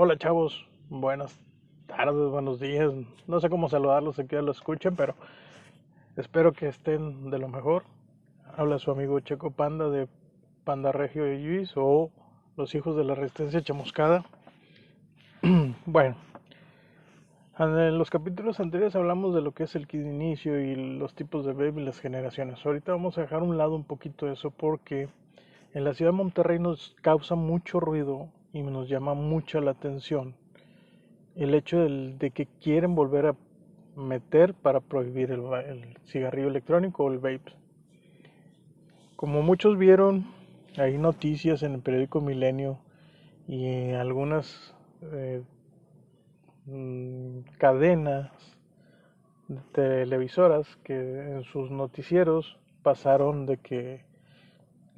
Hola chavos, buenas tardes, buenos días. No sé cómo saludarlos aquí ya lo escuchen, pero espero que estén de lo mejor. Habla su amigo Checo Panda de Panda Regio de Luis o los hijos de la resistencia chamuscada. bueno, en los capítulos anteriores hablamos de lo que es el kit de inicio y los tipos de baby y las generaciones. Ahorita vamos a dejar a un lado un poquito eso porque en la ciudad de Monterrey nos causa mucho ruido y nos llama mucho la atención el hecho de que quieren volver a meter para prohibir el, cigarrillo electrónico o el vape. Como muchos vieron, hay noticias en el periódico Milenio y en algunas eh, mm, cadenas televisoras que en sus noticieros pasaron de que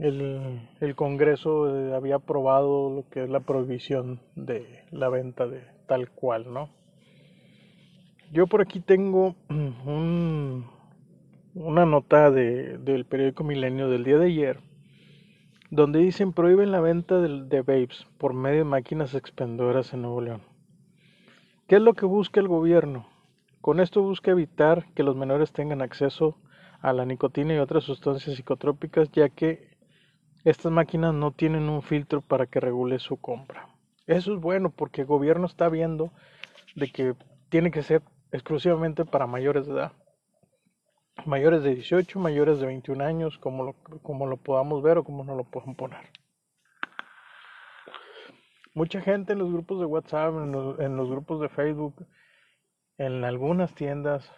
el, Congreso eh, había aprobado lo que es la prohibición de la venta de tal cual, ¿no? Yo por aquí tengo un, una nota de, del periódico Milenio del día de ayer, donde dicen prohíben la venta de, de vapes por medio de máquinas expendedoras en Nuevo León. ¿Qué es lo que busca el gobierno? Con esto busca evitar que los menores tengan acceso a la nicotina y otras sustancias psicotrópicas, ya que estas máquinas no tienen un filtro para que regule su compra. Eso es bueno porque el gobierno está viendo de que tiene que ser exclusivamente para mayores de edad. Mayores de 18, mayores de 21 años, como lo, como lo podamos ver o como no lo puedan poner. Mucha gente en los grupos de WhatsApp, en los, en los grupos de Facebook, en algunas tiendas,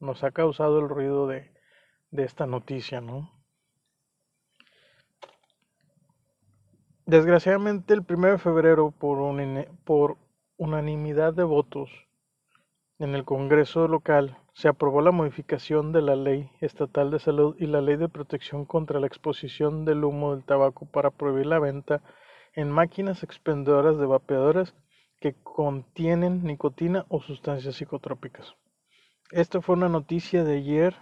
nos ha causado el ruido de, de esta noticia, ¿no? Desgraciadamente, el 1 de febrero, por, un, por unanimidad de votos en el Congreso local, se aprobó la modificación de la Ley Estatal de Salud y la Ley de Protección contra la Exposición del Humo del Tabaco para prohibir la venta en máquinas expendedoras de vapeadores que contienen nicotina o sustancias psicotrópicas. Esta fue una noticia de ayer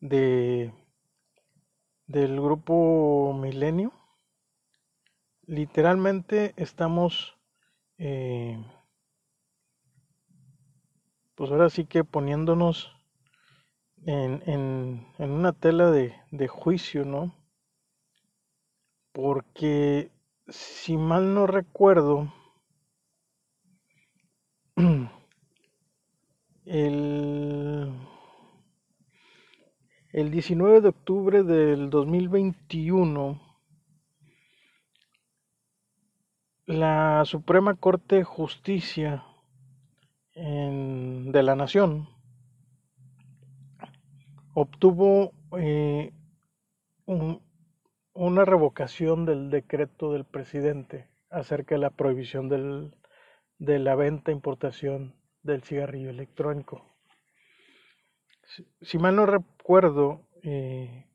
de, del grupo Milenio literalmente estamos, eh, pues ahora sí que poniéndonos en, en, en una tela de, de juicio, ¿no? Porque si mal no recuerdo, el, el 19 de octubre del 2021, la Suprema Corte de Justicia de la Nación obtuvo eh, un, una revocación del decreto del presidente acerca de la prohibición del, de la venta e importación del cigarrillo electrónico. Si, si mal no recuerdo, eh,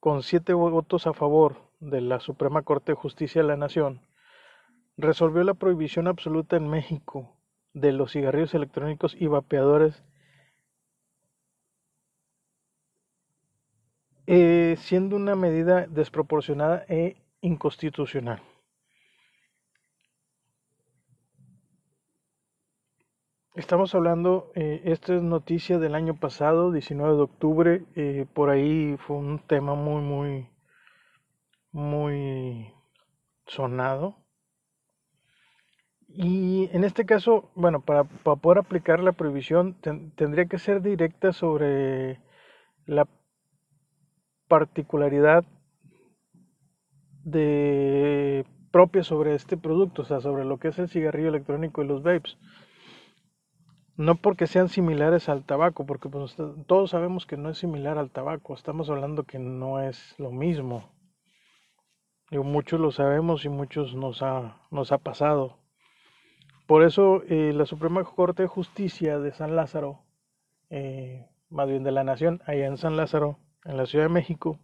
con siete votos a favor de la Suprema Corte de Justicia de la Nación, resolvió la prohibición absoluta en México de los cigarrillos electrónicos y vapeadores, eh, siendo una medida desproporcionada e inconstitucional. Estamos hablando, eh, esta es noticia del año pasado, 19 de octubre, eh, por ahí fue un tema muy, muy, muy sonado y en este caso, bueno, para, para poder aplicar la prohibición ten, tendría que ser directa sobre la particularidad de propia sobre este producto, o sea, sobre lo que es el cigarrillo electrónico y los vapes. No porque sean similares al tabaco, porque pues, todos sabemos que no es similar al tabaco, estamos hablando que no es lo mismo. Digo, muchos lo sabemos y muchos nos ha, nos ha pasado. Por eso eh, la Suprema Corte de Justicia de San Lázaro, eh, más bien de la Nación, allá en San Lázaro, en la Ciudad de México,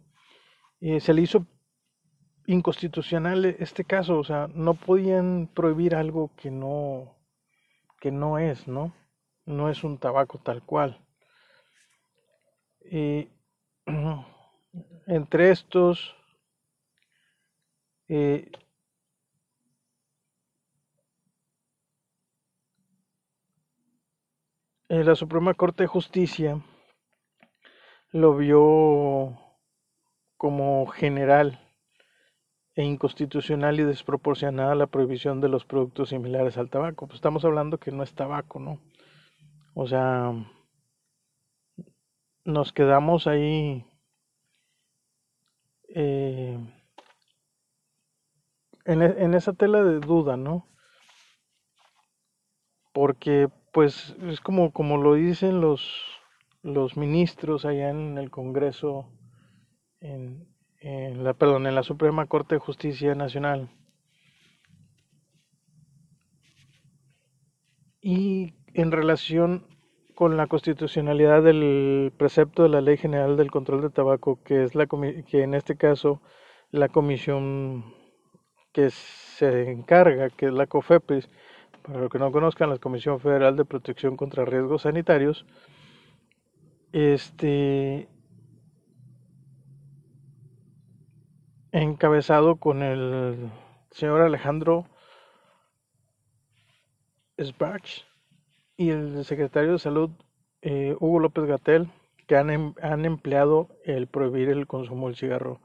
eh, se le hizo inconstitucional este caso, o sea, no podían prohibir algo que no, que no es, ¿no? No es un tabaco tal cual. entre estos, eh, la Suprema Corte de Justicia lo vio como general e inconstitucional y desproporcionada la prohibición de los productos similares al tabaco. Pues estamos hablando que no es tabaco, ¿no? O sea, nos quedamos ahí eh, en, e, en, esa tela de duda, ¿no? Porque pues es como, como lo dicen los, los ministros allá en el Congreso, en, en la, perdón, en la Suprema Corte de Justicia Nacional. Y en relación con la constitucionalidad del precepto de la Ley General del Control de Tabaco, que es la que en este caso la comisión que se encarga, que es la COFEPRIS, para los que no conozcan, la Comisión Federal de Protección contra Riesgos Sanitarios, este encabezado con el señor Alejandro Sbach y el secretario de Salud eh, Hugo López Gatel, que han, em, han empleado el prohibir el consumo del cigarro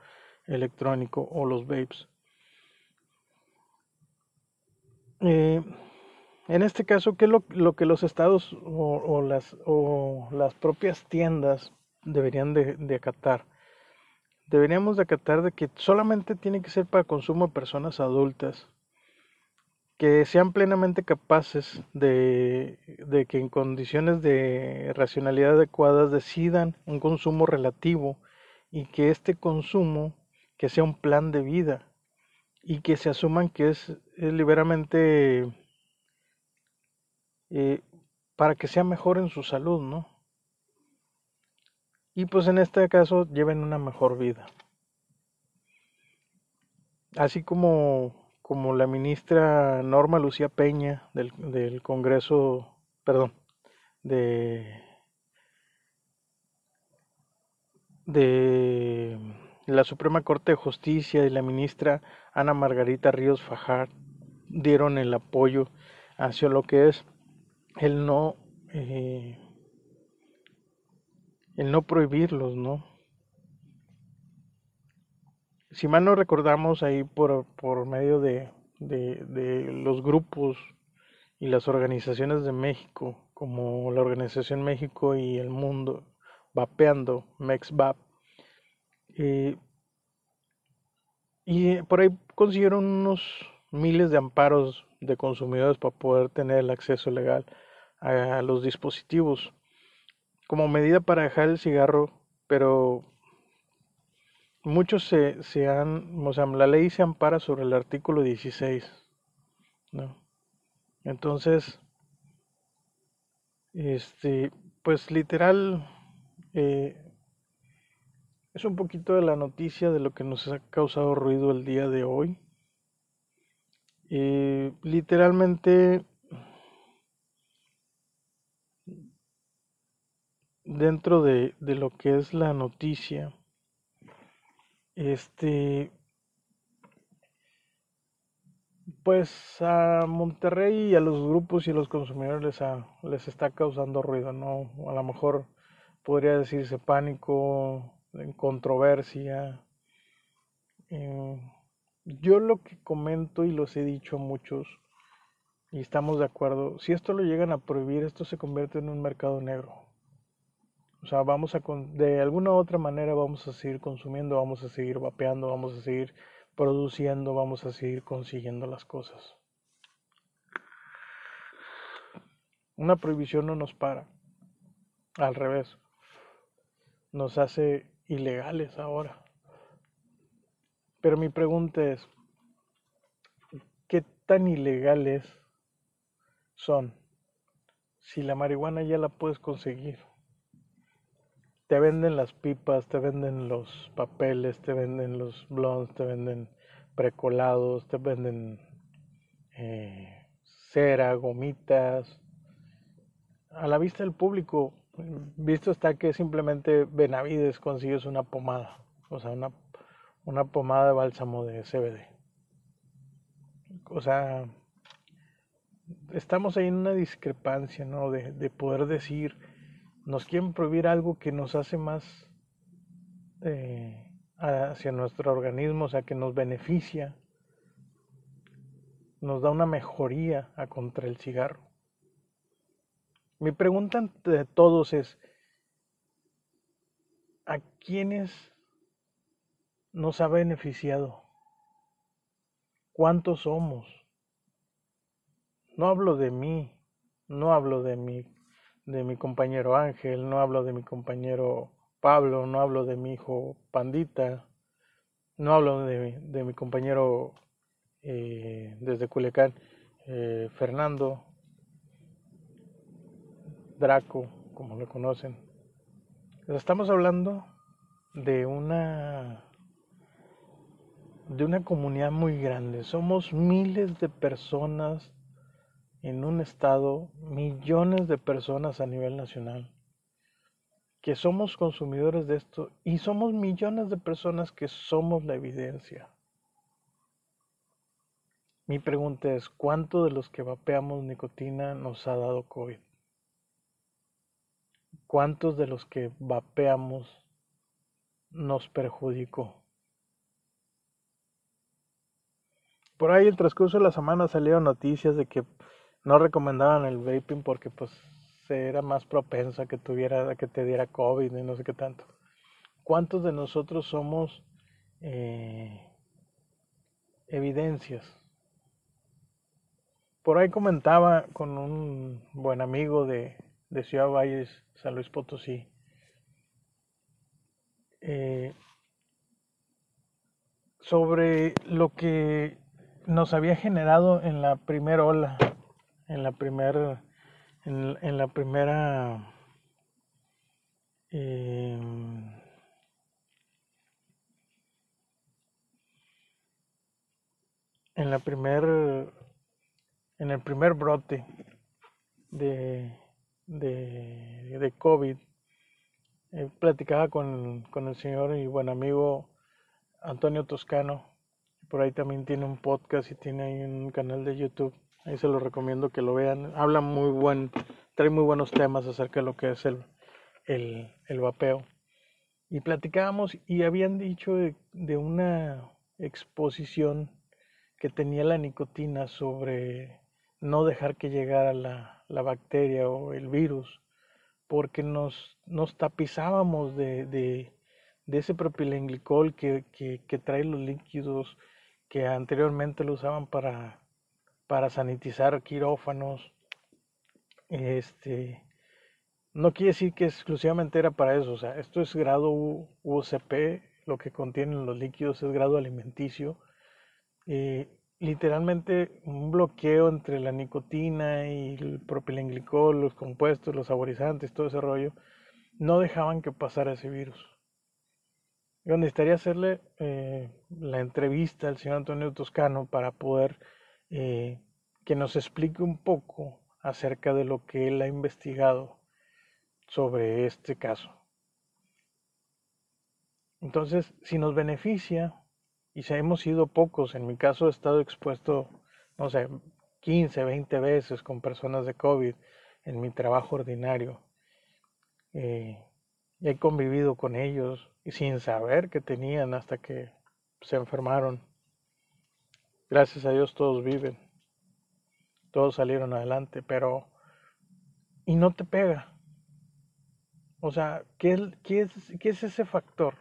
electrónico o los vapes. Eh, en este caso, ¿qué es lo, que los estados o, las, o las propias tiendas deberían de, de acatar? deberíamos de acatar de que solamente tiene que ser para consumo de personas adultas que sean plenamente capaces de, de, que en condiciones de racionalidad adecuadas decidan un consumo relativo y que este consumo que sea un plan de vida y que se asuman que es, es liberamente eh, para que sea mejor en su salud, ¿no? y pues en este caso lleven una mejor vida. Así como, como la ministra Norma Lucía Peña del, del Congreso, perdón, de, de la Suprema Corte de Justicia y la ministra Ana Margarita Ríos Fajar dieron el apoyo hacia lo que es el no eh, el no prohibirlos, ¿no? Si mal no recordamos ahí por, por medio de, de, de los grupos y las organizaciones de México, como la Organización México y el Mundo, vapeando, MEXVAP, eh, y por ahí consiguieron unos miles de amparos de consumidores para poder tener el acceso legal a los dispositivos como medida para dejar el cigarro, pero muchos se, se han, o sea, la ley se ampara sobre el artículo 16, ¿no? Entonces, este, pues literal, eh, es un poquito de la noticia de lo que nos ha causado ruido el día de hoy. Eh, literalmente dentro de, de lo que es la noticia, este, pues a Monterrey y a los grupos y a los consumidores les, les está causando ruido, ¿no? A lo mejor podría decirse pánico, controversia. Eh, yo lo que comento y los he dicho a muchos, y estamos de acuerdo, si esto lo llegan a prohibir, esto se convierte en un mercado negro. O sea, vamos a, de alguna u otra manera vamos a seguir consumiendo, vamos a seguir vapeando, vamos a seguir produciendo, vamos a seguir consiguiendo las cosas. Una prohibición no nos para, al revés, nos hace ilegales ahora. Pero mi pregunta es, ¿qué tan ilegales son si la marihuana ya la puedes conseguir? Te venden las pipas, te venden los papeles, te venden los blondes, te venden precolados, te venden eh, cera, gomitas. A la vista del público, visto está que simplemente Benavides consigues una pomada, o sea, una, una pomada de bálsamo de CBD. O sea, estamos ahí en una discrepancia, ¿no? De, de poder decir, nos quieren prohibir algo que nos hace más eh, hacia nuestro organismo, o sea, que nos beneficia, nos da una mejoría a contra el cigarro. Mi pregunta de todos es, ¿a quiénes nos ha beneficiado? ¿Cuántos somos? No hablo de mí, no hablo de mi, de mi compañero Ángel, no hablo de mi compañero Pablo, no hablo de mi hijo Pandita, no hablo de, de mi compañero eh, desde Culiacán, eh, Fernando, Draco, como lo conocen. Estamos hablando de una de una comunidad muy grande. Somos miles de personas en un estado, millones de personas a nivel nacional, que somos consumidores de esto y somos millones de personas que somos la evidencia. Mi pregunta es, ¿cuánto de los que vapeamos nicotina nos ha dado COVID? ¿Cuántos de los que vapeamos nos perjudicó? Por ahí el transcurso de la semana salieron noticias de que no recomendaban el vaping porque pues era más propensa que tuviera que te diera COVID y no sé qué tanto. ¿Cuántos de nosotros somos eh, evidencias? Por ahí comentaba con un buen amigo de, de Ciudad Valles, San Luis Potosí, eh, sobre lo que nos había generado en la primera ola en la primera en, la primera em, en la primer en el primer brote de de, de COVID eh, platicaba con, con el señor y buen amigo Antonio Toscano por ahí también tiene un podcast y tiene ahí un canal de YouTube Ahí se lo recomiendo que lo vean. Habla muy buen, trae muy buenos temas acerca de lo que es el, el, el vapeo. Y platicábamos y habían dicho de, de, una exposición que tenía la nicotina sobre no dejar que llegara la, la bacteria o el virus, porque nos, nos tapizábamos de, de, de ese propilenglicol que, que, que trae los líquidos que anteriormente lo usaban para para sanitizar quirófanos. Este, no quiere decir que exclusivamente era para eso, o sea, esto es grado UCP, lo que contienen los líquidos es grado alimenticio. Eh, literalmente un bloqueo entre la nicotina y el propilenglicol, los compuestos, los saborizantes, todo ese rollo, no dejaban que pasara ese virus. Yo necesitaría hacerle eh, la entrevista al señor Antonio Toscano para poder eh, que nos explique un poco acerca de lo que él ha investigado sobre este caso. Entonces, si nos beneficia, y si hemos sido pocos, en mi caso he estado expuesto, no sé, 15, 20 veces con personas de COVID en mi trabajo ordinario, eh, y he convivido con ellos y sin saber que tenían hasta que se enfermaron. Gracias a Dios todos viven. Todos salieron adelante, pero... Y no te pega. O sea, ¿qué, es, qué es ese factor?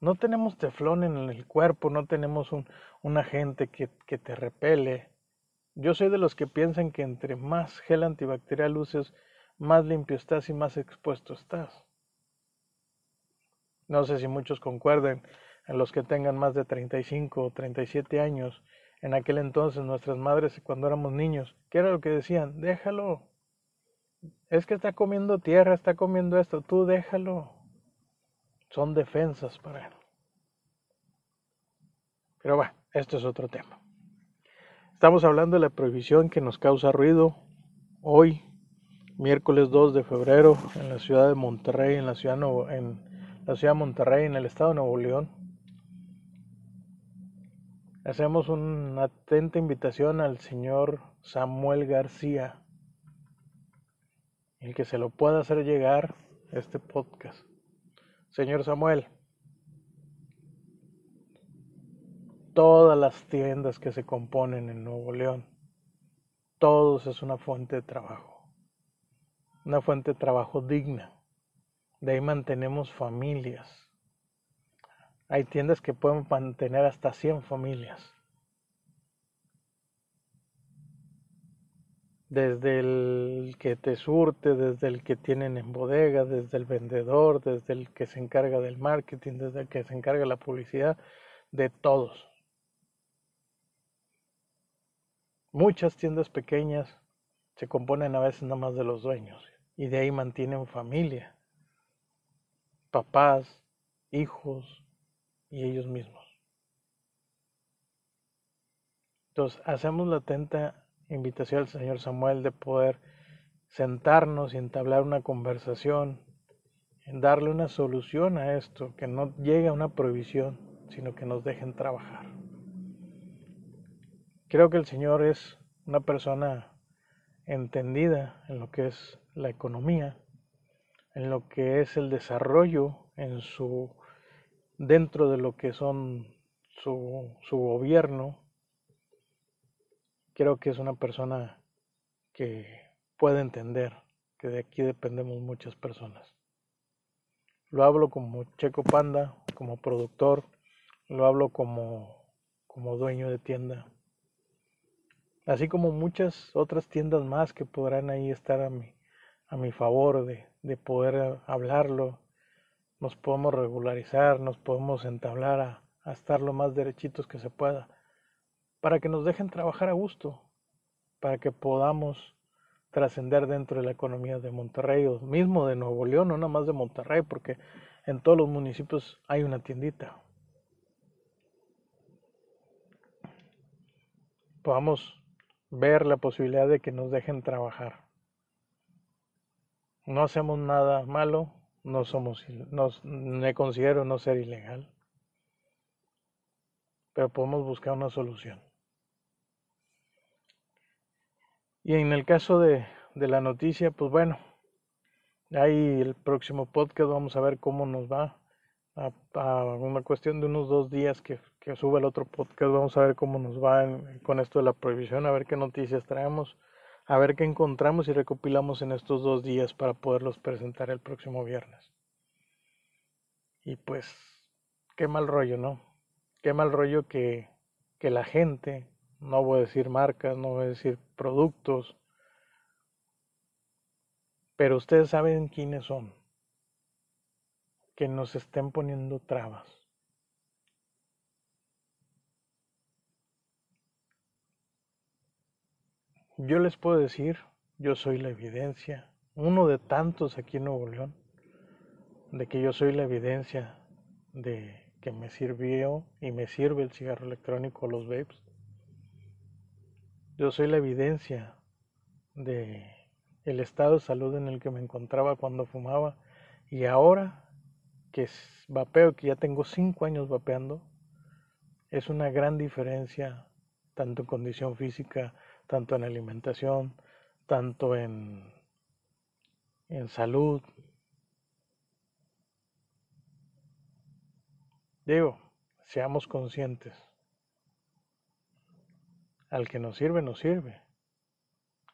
No tenemos teflón en el cuerpo, no tenemos un, un agente que, que te repele. Yo soy de los que piensan que entre más gel antibacterial uses, más limpio estás y más expuesto estás. No sé si muchos concuerden, en los que tengan más de 35 o 37 años, en aquel entonces nuestras madres cuando éramos niños, ¿qué era lo que decían? Déjalo. Es que está comiendo tierra, está comiendo esto, tú déjalo. Son defensas para él. Pero bueno, esto es otro tema. Estamos hablando de la prohibición que nos causa ruido hoy, miércoles 2 de febrero, en la ciudad de Monterrey, en la ciudad, en la ciudad de Monterrey, en el estado de Nuevo León hacemos una atenta invitación al señor Samuel García, el que se lo pueda hacer llegar este podcast. Señor Samuel, todas las tiendas que se componen en Nuevo León, todos es una fuente de trabajo, una fuente de trabajo digna. De ahí mantenemos familias hay tiendas que pueden mantener hasta 100 familias. Desde el que te surte, desde el que tienen en bodega, desde el vendedor, desde el que se encarga del marketing, desde el que se encarga la publicidad, de todos. Muchas tiendas pequeñas se componen a veces nada más de los dueños y de ahí mantienen familia, papás, hijos, y ellos mismos. Entonces, hacemos la atenta invitación al Señor Samuel de poder sentarnos y entablar una conversación, en darle una solución a esto, que no llegue a una prohibición, sino que nos dejen trabajar. Creo que el Señor es una persona entendida en lo que es la economía, en lo que es el desarrollo en su dentro de lo que son su, su gobierno, creo que es una persona que puede entender que de aquí dependemos muchas personas. Lo hablo como Checo Panda, como productor, lo hablo como, como dueño de tienda, así como muchas otras tiendas más que podrán ahí estar a mi, a mi favor de, de poder hablarlo, nos podemos regularizar, nos podemos entablar a, estar lo más derechitos que se pueda, para que nos dejen trabajar a gusto, para que podamos trascender dentro de la economía de Monterrey o mismo de Nuevo León, no nada más de Monterrey, porque en todos los municipios hay una tiendita. Podamos ver la posibilidad de que nos dejen trabajar. No hacemos nada malo, no somos, no, me considero no ser ilegal, pero podemos buscar una solución. Y en el caso de, de la noticia, pues bueno, ahí el próximo podcast vamos a ver cómo nos va. A, una cuestión de unos dos días que, que sube el otro podcast, vamos a ver cómo nos va con esto de la prohibición, a ver qué noticias traemos a ver qué encontramos y recopilamos en estos dos días para poderlos presentar el próximo viernes. Y pues, qué mal rollo, ¿no? Qué mal rollo que, que la gente, no voy a decir marcas, no voy a decir productos, pero ustedes saben quiénes son, que nos estén poniendo trabas. Yo les puedo decir, yo soy la evidencia, uno de tantos aquí en Nuevo León, de que yo soy la evidencia de que me sirvió y me sirve el cigarro electrónico, los vapes. Yo soy la evidencia de el estado de salud en el que me encontraba cuando fumaba y ahora que vapeo, que ya tengo cinco años vapeando, es una gran diferencia tanto en condición física tanto en alimentación, tanto en, en salud. Digo, seamos conscientes. Al que nos sirve, nos sirve.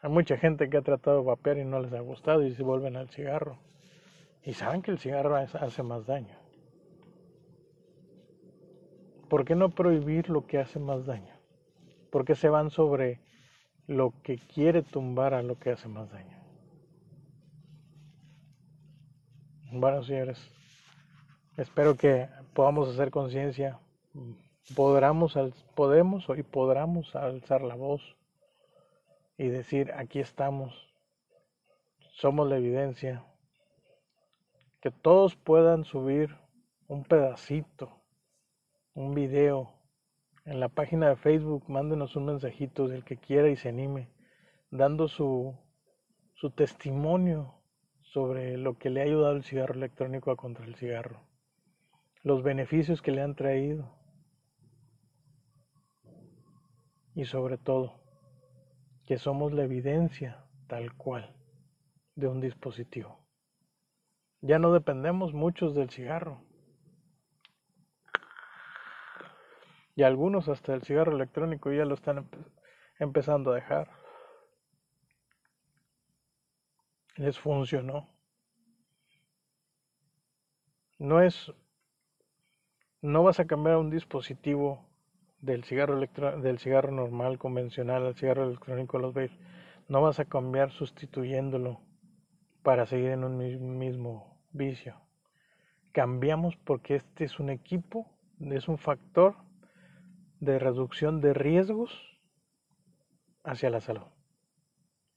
Hay mucha gente que ha tratado de vapear y no les ha gustado y se vuelven al cigarro. Y saben que el cigarro hace más daño. ¿Por qué no prohibir lo que hace más daño? ¿Por qué se van sobre lo que quiere tumbar a lo que hace más daño. Bueno, señores, espero que podamos hacer conciencia, podamos, podemos y podamos alzar la voz y decir, aquí estamos, somos la evidencia, que todos puedan subir un pedacito, un video en la página de Facebook, mándenos un mensajito del que quiera y se anime, dando su, su testimonio sobre lo que le ha ayudado el cigarro electrónico a contra el cigarro, los beneficios que le han traído. y sobre todo que somos la evidencia tal cual de un dispositivo. Ya no dependemos muchos del cigarro. Y algunos hasta el cigarro electrónico ya lo están empezando a dejar. Les funcionó. No es no vas a cambiar un dispositivo del cigarro del cigarro normal convencional al cigarro electrónico los vapes. No vas a cambiar sustituyéndolo para seguir en un mismo vicio. Cambiamos porque este es un equipo, es un factor de reducción de riesgos hacia la salud.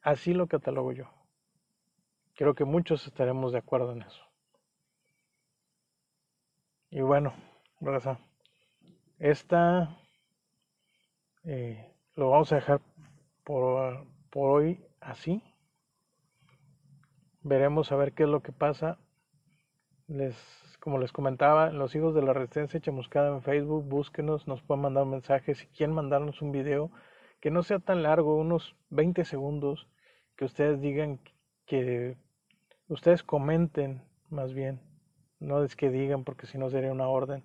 Así lo catalogo yo. Creo que muchos estaremos de acuerdo en eso. Y bueno, raza, esta eh, lo vamos a dejar por, por hoy así. Veremos a ver qué es lo que pasa. Les, como les comentaba, los hijos de la resistencia chamuscada en Facebook, búsquenos, nos pueden mandar un mensaje. Si quieren mandarnos un video que no sea tan largo, unos 20 segundos, que ustedes digan que ustedes comenten más bien, no es que digan porque si no sería una orden,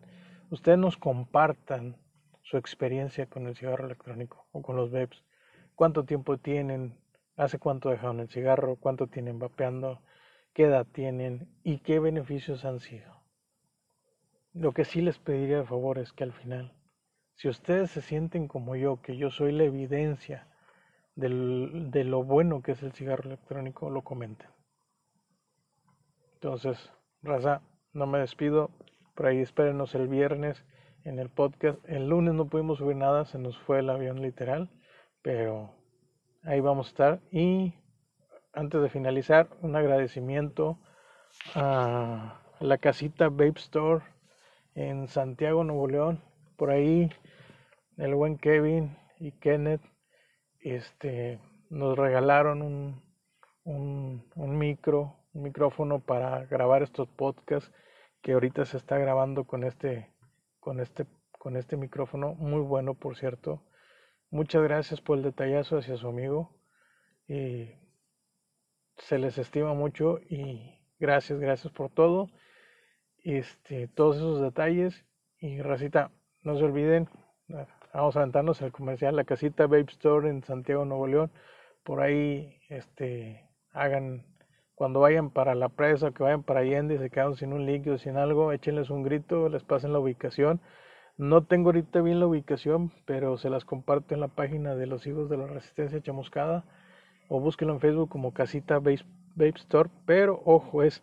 ustedes nos compartan su experiencia con el cigarro electrónico o con los vapes, cuánto tiempo tienen, hace cuánto dejaron el cigarro, cuánto tienen vapeando, qué edad tienen y qué beneficios han sido. Lo que sí les pediría de favor es que al final, si ustedes se sienten como yo, que yo soy la evidencia de lo bueno que es el cigarro electrónico, lo comenten. Entonces, raza, no me despido. Por ahí espérenos el viernes en el podcast. El lunes no pudimos subir nada, se nos fue el avión literal, pero ahí vamos a estar. Y antes de finalizar, un agradecimiento a la casita Babe Store en Santiago, Nuevo León. Por ahí el buen Kevin y Kenneth este, nos regalaron un, un, un micro un micrófono para grabar estos podcasts que ahorita se está grabando con este con este con este micrófono. Muy bueno por cierto. Muchas gracias por el detallazo hacia su amigo. Y se les estima mucho y gracias gracias por todo este todos esos detalles y racita no se olviden vamos a aventarnos el comercial la casita Babe Store en Santiago Nuevo León por ahí este hagan cuando vayan para la presa, que vayan para Allende y se quedan sin un líquido, sin algo, échenles un grito, les pasen la ubicación. No tengo ahorita bien la ubicación, pero se las comparto en la página de los hijos de la resistencia chamuscada o búsquenlo en Facebook como Casita Babe, Store, pero ojo, es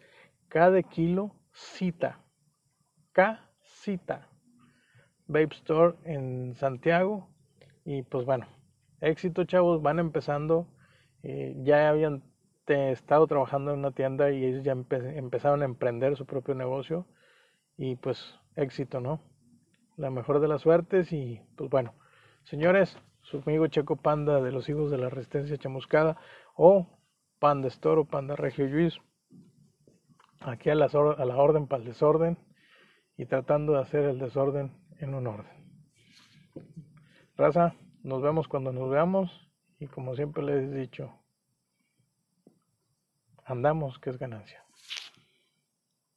cada kilo cita. Casita Babe Store en Santiago. Y pues bueno, éxito chavos, van empezando. Eh, ya habían estado trabajando en una tienda y ellos ya empezaron a emprender su propio negocio y pues éxito, ¿no? La mejor de las suertes y pues bueno, señores, su amigo Checo Panda de los hijos de la resistencia chamuscada o Panda Store o Panda Regio Luis, aquí a, la a la orden para el desorden y tratando de hacer el desorden en un orden. Raza, nos vemos cuando nos veamos y como siempre les he dicho, andamos, que es ganancia.